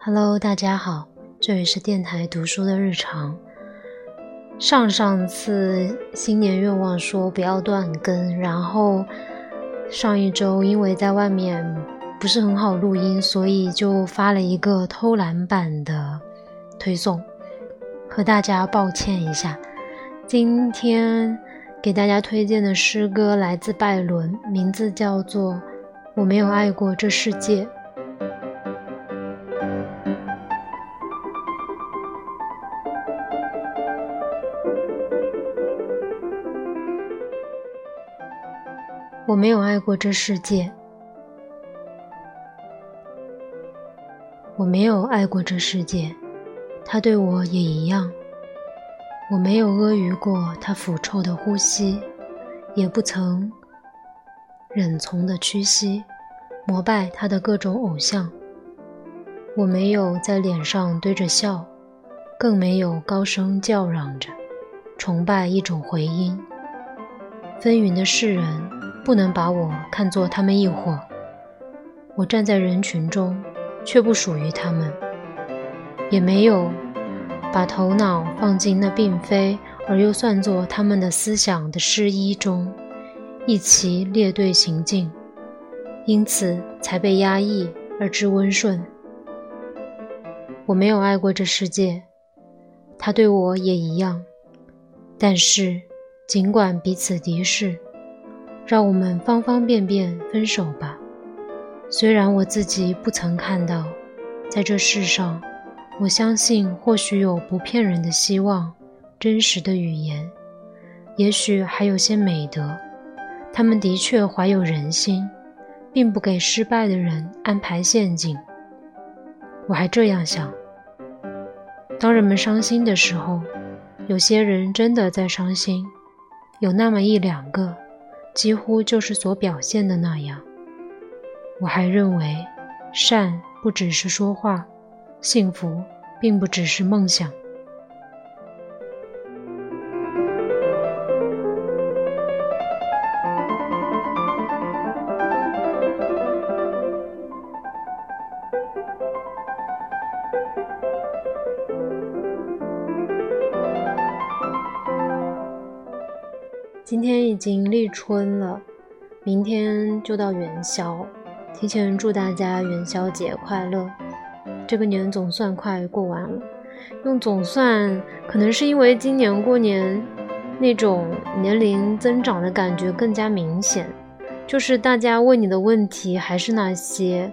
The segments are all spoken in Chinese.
Hello，大家好，这里是电台读书的日常。上上次新年愿望说不要断更，然后上一周因为在外面不是很好录音，所以就发了一个偷懒版的推送，和大家抱歉一下。今天给大家推荐的诗歌来自拜伦，名字叫做《我没有爱过这世界》。我没有爱过这世界，我没有爱过这世界，他对我也一样。我没有阿谀过他腐臭的呼吸，也不曾忍从的屈膝膜拜他的各种偶像。我没有在脸上堆着笑，更没有高声叫嚷着崇拜一种回音。纷纭的世人。不能把我看作他们一伙，我站在人群中，却不属于他们，也没有把头脑放进那并非而又算作他们的思想的诗衣中，一齐列队行进，因此才被压抑而致温顺。我没有爱过这世界，他对我也一样，但是尽管彼此敌视。让我们方方便便分手吧。虽然我自己不曾看到，在这世上，我相信或许有不骗人的希望，真实的语言，也许还有些美德。他们的确怀有人心，并不给失败的人安排陷阱。我还这样想：当人们伤心的时候，有些人真的在伤心，有那么一两个。几乎就是所表现的那样。我还认为，善不只是说话，幸福并不只是梦想。今天已经立春了，明天就到元宵，提前祝大家元宵节快乐。这个年总算快过完了，用总算可能是因为今年过年那种年龄增长的感觉更加明显，就是大家问你的问题还是那些，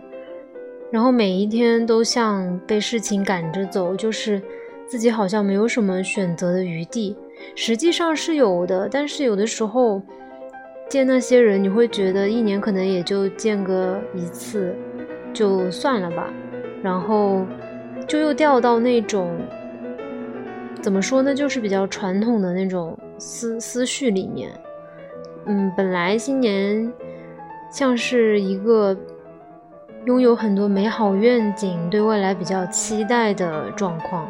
然后每一天都像被事情赶着走，就是自己好像没有什么选择的余地。实际上是有的，但是有的时候见那些人，你会觉得一年可能也就见个一次，就算了吧。然后就又掉到那种怎么说呢，就是比较传统的那种思思绪里面。嗯，本来新年像是一个拥有很多美好愿景、对未来比较期待的状况。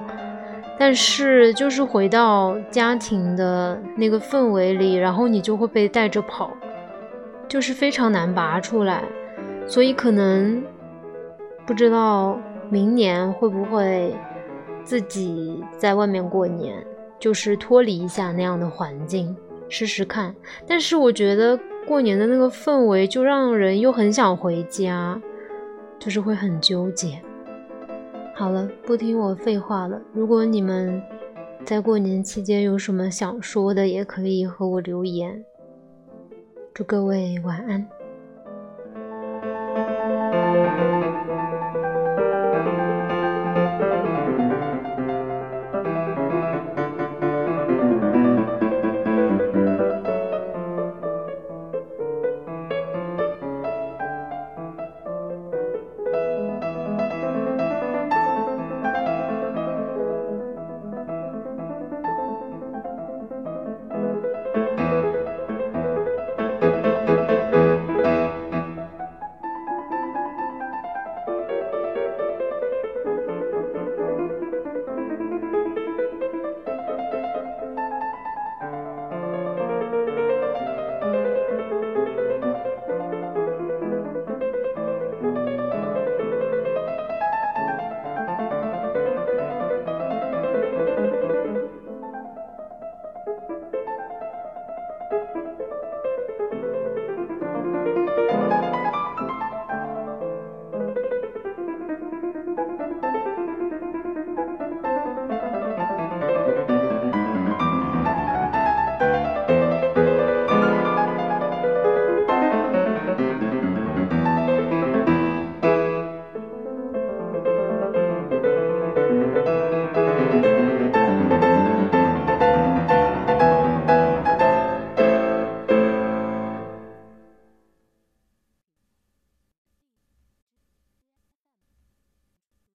但是，就是回到家庭的那个氛围里，然后你就会被带着跑，就是非常难拔出来。所以，可能不知道明年会不会自己在外面过年，就是脱离一下那样的环境，试试看。但是，我觉得过年的那个氛围，就让人又很想回家，就是会很纠结。好了，不听我废话了。如果你们在过年期间有什么想说的，也可以和我留言。祝各位晚安。